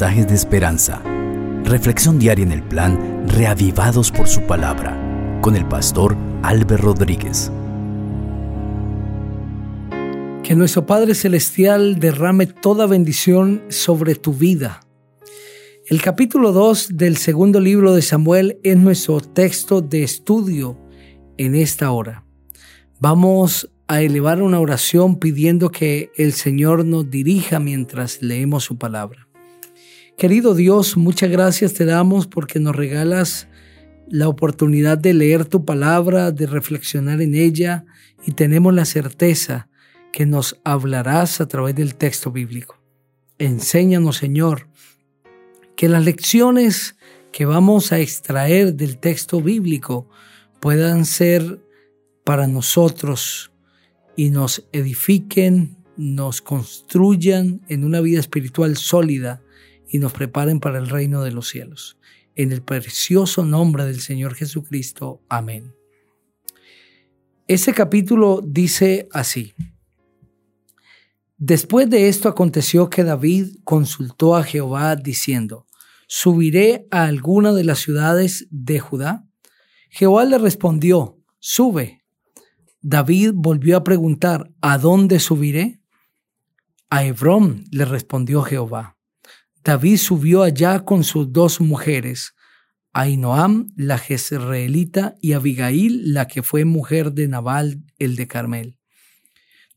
de esperanza. Reflexión diaria en el plan Reavivados por su palabra con el pastor Álvaro Rodríguez. Que nuestro Padre Celestial derrame toda bendición sobre tu vida. El capítulo 2 del segundo libro de Samuel es nuestro texto de estudio en esta hora. Vamos a elevar una oración pidiendo que el Señor nos dirija mientras leemos su palabra. Querido Dios, muchas gracias te damos porque nos regalas la oportunidad de leer tu palabra, de reflexionar en ella y tenemos la certeza que nos hablarás a través del texto bíblico. Enséñanos, Señor, que las lecciones que vamos a extraer del texto bíblico puedan ser para nosotros y nos edifiquen, nos construyan en una vida espiritual sólida y nos preparen para el reino de los cielos. En el precioso nombre del Señor Jesucristo. Amén. Este capítulo dice así. Después de esto aconteció que David consultó a Jehová diciendo, ¿subiré a alguna de las ciudades de Judá? Jehová le respondió, sube. David volvió a preguntar, ¿a dónde subiré? A Hebrón, le respondió Jehová. David subió allá con sus dos mujeres, Ainoam, la jezreelita, y Abigail, la que fue mujer de Nabal, el de Carmel.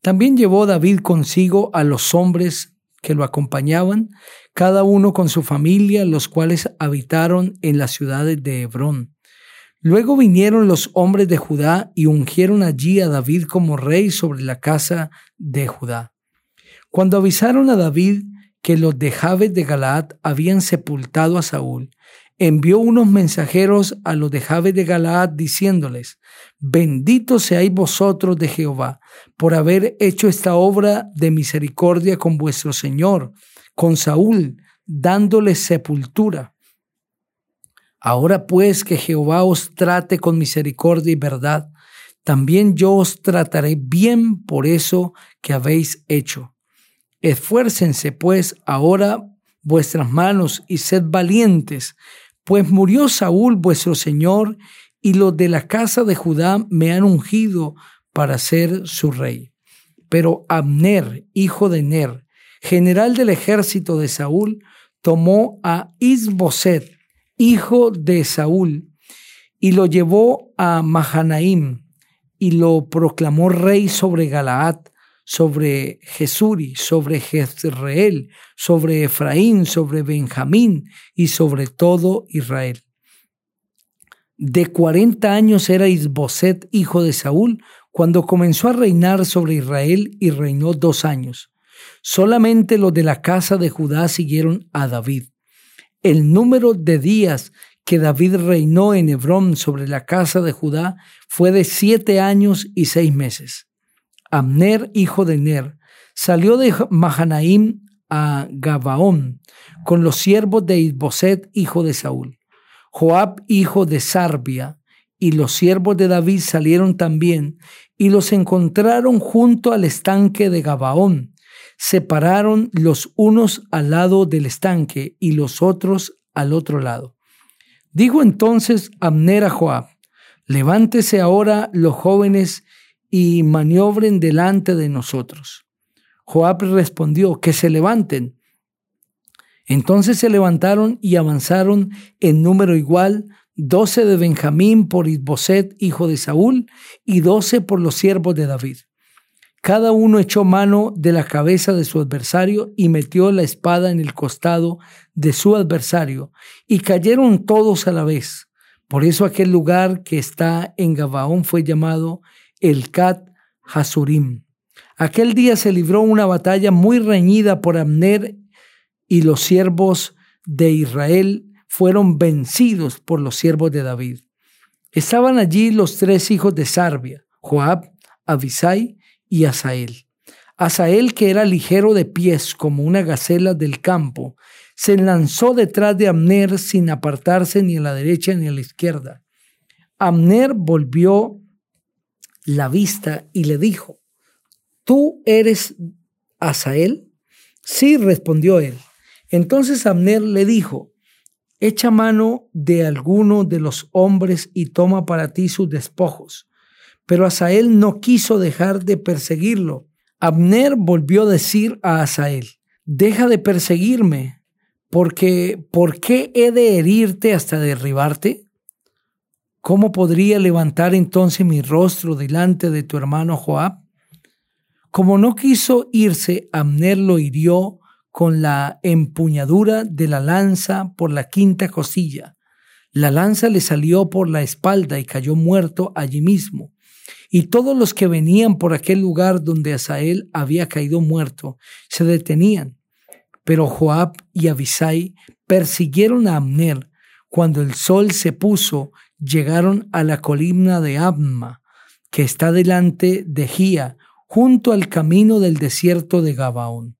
También llevó David consigo a los hombres que lo acompañaban, cada uno con su familia, los cuales habitaron en las ciudades de Hebrón. Luego vinieron los hombres de Judá y ungieron allí a David como rey sobre la casa de Judá. Cuando avisaron a David que los de Jabes de Galaad habían sepultado a Saúl, envió unos mensajeros a los de Jabes de Galaad diciéndoles, Benditos seáis vosotros de Jehová por haber hecho esta obra de misericordia con vuestro Señor, con Saúl, dándole sepultura Ahora pues que Jehová os trate con misericordia y verdad, también yo os trataré bien por eso que habéis hecho. Esfuércense pues ahora vuestras manos y sed valientes, pues murió Saúl vuestro Señor, y los de la casa de Judá me han ungido para ser su rey. Pero Abner, hijo de Ner, general del ejército de Saúl, tomó a Isboset, hijo de Saúl, y lo llevó a Mahanaim y lo proclamó rey sobre Galaad, sobre Jesuri, sobre Jezreel, sobre Efraín, sobre Benjamín y sobre todo Israel. De cuarenta años era Isboset, hijo de Saúl, cuando comenzó a reinar sobre Israel y reinó dos años. Solamente los de la casa de Judá siguieron a David el número de días que David reinó en Hebrón sobre la casa de Judá fue de siete años y seis meses. Amner, hijo de Ner, salió de Mahanaim a Gabaón con los siervos de Isboset, hijo de Saúl. Joab, hijo de Sarbia, y los siervos de David salieron también y los encontraron junto al estanque de Gabaón, separaron los unos al lado del estanque y los otros al otro lado. Dijo entonces Abner a Joab, levántese ahora los jóvenes y maniobren delante de nosotros. Joab respondió, que se levanten. Entonces se levantaron y avanzaron en número igual, doce de Benjamín por Isboset, hijo de Saúl, y doce por los siervos de David. Cada uno echó mano de la cabeza de su adversario y metió la espada en el costado de su adversario, y cayeron todos a la vez. Por eso aquel lugar que está en Gabaón fue llamado el Cat. Aquel día se libró una batalla muy reñida por Abner y los siervos de Israel fueron vencidos por los siervos de David. Estaban allí los tres hijos de Sarbia, Joab, Abisai y Asael. Asael, que era ligero de pies como una gacela del campo, se lanzó detrás de Amner sin apartarse ni a la derecha ni a la izquierda. Amner volvió la vista y le dijo, ¿tú eres Asael? Sí, respondió él. Entonces Abner le dijo, echa mano de alguno de los hombres y toma para ti sus despojos. Pero Asael no quiso dejar de perseguirlo. Abner volvió a decir a Asael, deja de perseguirme, porque ¿por qué he de herirte hasta derribarte? ¿Cómo podría levantar entonces mi rostro delante de tu hermano Joab? Como no quiso irse, Abner lo hirió con la empuñadura de la lanza por la quinta costilla. La lanza le salió por la espalda y cayó muerto allí mismo. Y todos los que venían por aquel lugar donde Asael había caído muerto se detenían. Pero Joab y Abisai persiguieron a Abner. Cuando el sol se puso, llegaron a la columna de Abma, que está delante de Gía, junto al camino del desierto de Gabaón.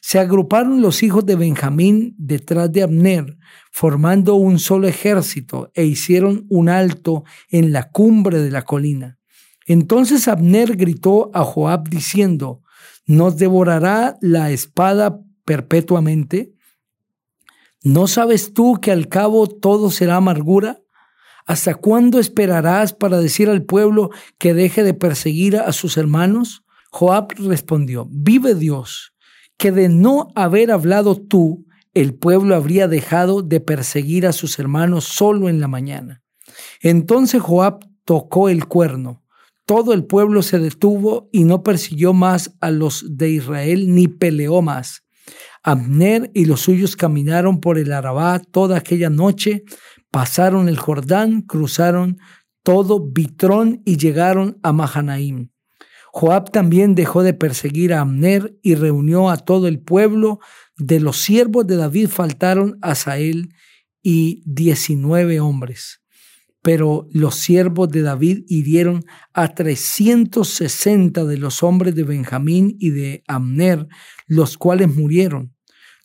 Se agruparon los hijos de Benjamín detrás de Abner, formando un solo ejército, e hicieron un alto en la cumbre de la colina. Entonces Abner gritó a Joab diciendo, ¿nos devorará la espada perpetuamente? ¿No sabes tú que al cabo todo será amargura? ¿Hasta cuándo esperarás para decir al pueblo que deje de perseguir a sus hermanos? Joab respondió, vive Dios que de no haber hablado tú, el pueblo habría dejado de perseguir a sus hermanos solo en la mañana. Entonces Joab tocó el cuerno. Todo el pueblo se detuvo y no persiguió más a los de Israel ni peleó más. Abner y los suyos caminaron por el Arabá toda aquella noche, pasaron el Jordán, cruzaron todo Bitrón y llegaron a Mahanaim. Joab también dejó de perseguir a Amner y reunió a todo el pueblo. De los siervos de David faltaron a Sael y diecinueve hombres. Pero los siervos de David hirieron a trescientos sesenta de los hombres de Benjamín y de Amner, los cuales murieron.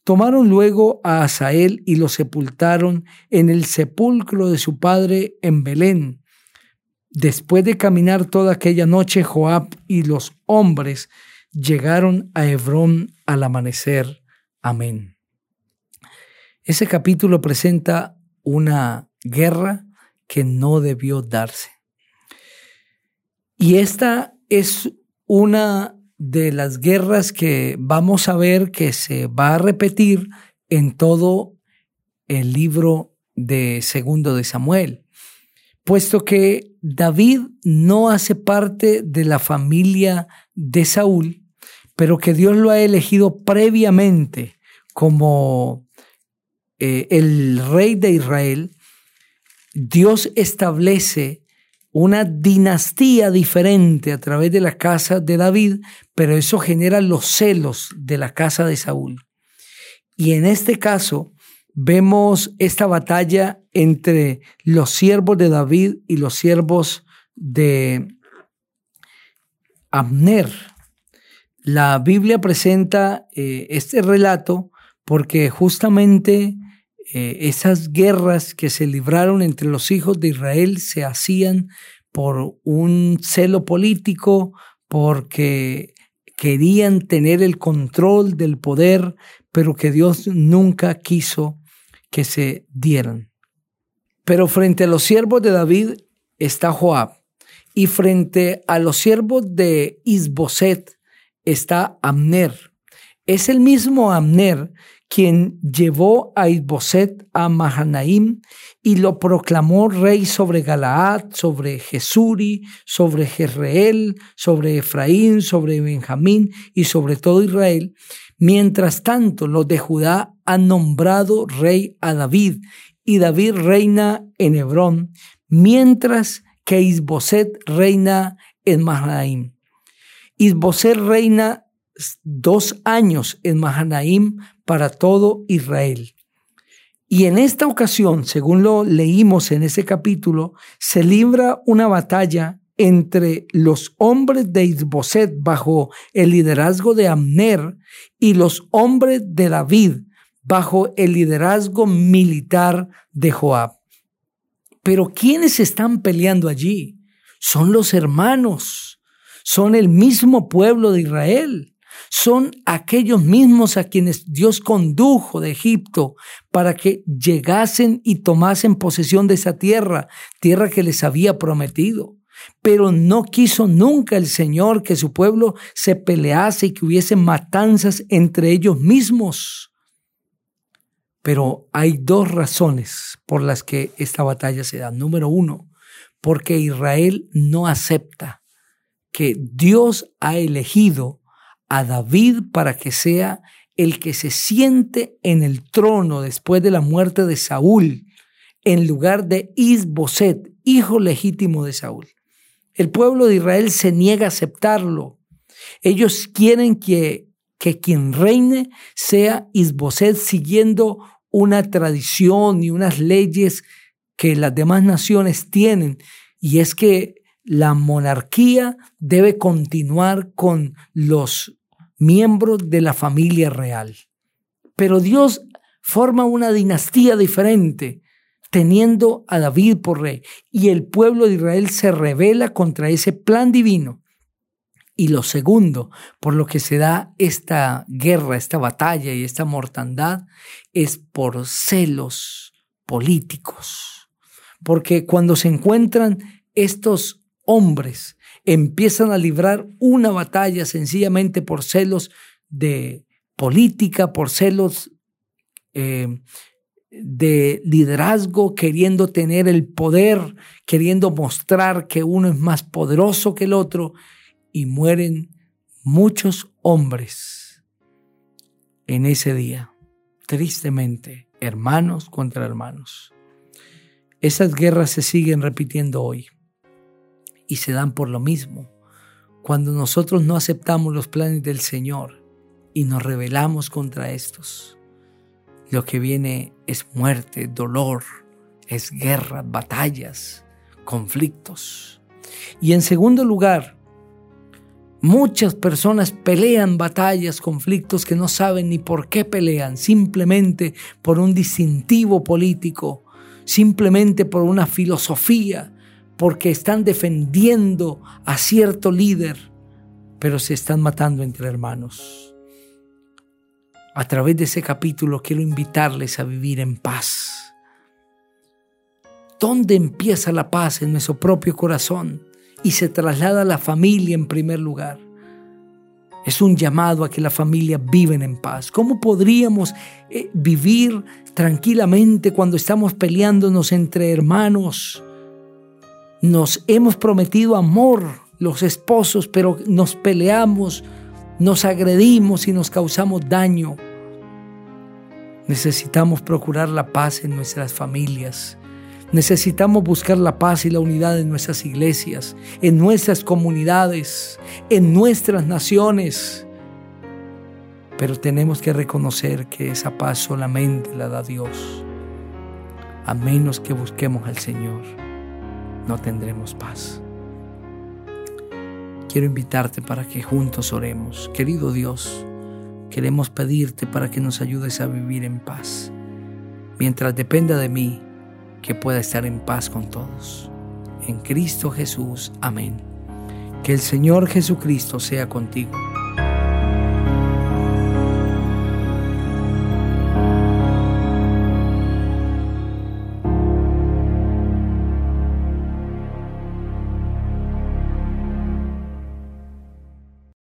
Tomaron luego a Asael y lo sepultaron en el sepulcro de su padre en Belén Después de caminar toda aquella noche, Joab y los hombres llegaron a Hebrón al amanecer. Amén. Ese capítulo presenta una guerra que no debió darse. Y esta es una de las guerras que vamos a ver que se va a repetir en todo el libro de Segundo de Samuel puesto que David no hace parte de la familia de Saúl, pero que Dios lo ha elegido previamente como eh, el rey de Israel, Dios establece una dinastía diferente a través de la casa de David, pero eso genera los celos de la casa de Saúl. Y en este caso, vemos esta batalla entre los siervos de David y los siervos de Abner. La Biblia presenta eh, este relato porque justamente eh, esas guerras que se libraron entre los hijos de Israel se hacían por un celo político, porque querían tener el control del poder, pero que Dios nunca quiso que se dieran. Pero frente a los siervos de David está Joab, y frente a los siervos de Isboset está Amner. Es el mismo Amner quien llevó a Isboset a Mahanaim y lo proclamó rey sobre Galaad, sobre Jesuri, sobre Jezreel, sobre Efraín, sobre Benjamín y sobre todo Israel. Mientras tanto, los de Judá han nombrado rey a David y David reina en Hebrón, mientras que Isboset reina en Mahanaim. Isboset reina dos años en Mahanaim para todo Israel. Y en esta ocasión, según lo leímos en ese capítulo, se libra una batalla entre los hombres de Isboset bajo el liderazgo de Amner y los hombres de David bajo el liderazgo militar de Joab. Pero ¿quiénes están peleando allí? Son los hermanos, son el mismo pueblo de Israel, son aquellos mismos a quienes Dios condujo de Egipto para que llegasen y tomasen posesión de esa tierra, tierra que les había prometido. Pero no quiso nunca el Señor que su pueblo se pelease y que hubiese matanzas entre ellos mismos. Pero hay dos razones por las que esta batalla se da. Número uno, porque Israel no acepta que Dios ha elegido a David para que sea el que se siente en el trono después de la muerte de Saúl, en lugar de Isboset, hijo legítimo de Saúl. El pueblo de Israel se niega a aceptarlo. Ellos quieren que, que quien reine sea Isboset siguiendo una tradición y unas leyes que las demás naciones tienen, y es que la monarquía debe continuar con los miembros de la familia real. Pero Dios forma una dinastía diferente, teniendo a David por rey, y el pueblo de Israel se revela contra ese plan divino. Y lo segundo, por lo que se da esta guerra, esta batalla y esta mortandad, es por celos políticos. Porque cuando se encuentran estos hombres, empiezan a librar una batalla sencillamente por celos de política, por celos eh, de liderazgo, queriendo tener el poder, queriendo mostrar que uno es más poderoso que el otro, y mueren muchos hombres en ese día, tristemente, hermanos contra hermanos. Esas guerras se siguen repitiendo hoy y se dan por lo mismo. Cuando nosotros no aceptamos los planes del Señor y nos rebelamos contra estos, lo que viene es muerte, dolor, es guerra, batallas, conflictos. Y en segundo lugar, muchas personas pelean batallas, conflictos que no saben ni por qué pelean, simplemente por un distintivo político, simplemente por una filosofía, porque están defendiendo a cierto líder, pero se están matando entre hermanos. A través de ese capítulo quiero invitarles a vivir en paz. ¿Dónde empieza la paz? En nuestro propio corazón y se traslada a la familia en primer lugar. Es un llamado a que la familia viven en paz. ¿Cómo podríamos eh, vivir tranquilamente cuando estamos peleándonos entre hermanos? Nos hemos prometido amor los esposos, pero nos peleamos, nos agredimos y nos causamos daño. Necesitamos procurar la paz en nuestras familias. Necesitamos buscar la paz y la unidad en nuestras iglesias, en nuestras comunidades, en nuestras naciones. Pero tenemos que reconocer que esa paz solamente la da Dios, a menos que busquemos al Señor no tendremos paz. Quiero invitarte para que juntos oremos. Querido Dios, queremos pedirte para que nos ayudes a vivir en paz, mientras dependa de mí que pueda estar en paz con todos. En Cristo Jesús, amén. Que el Señor Jesucristo sea contigo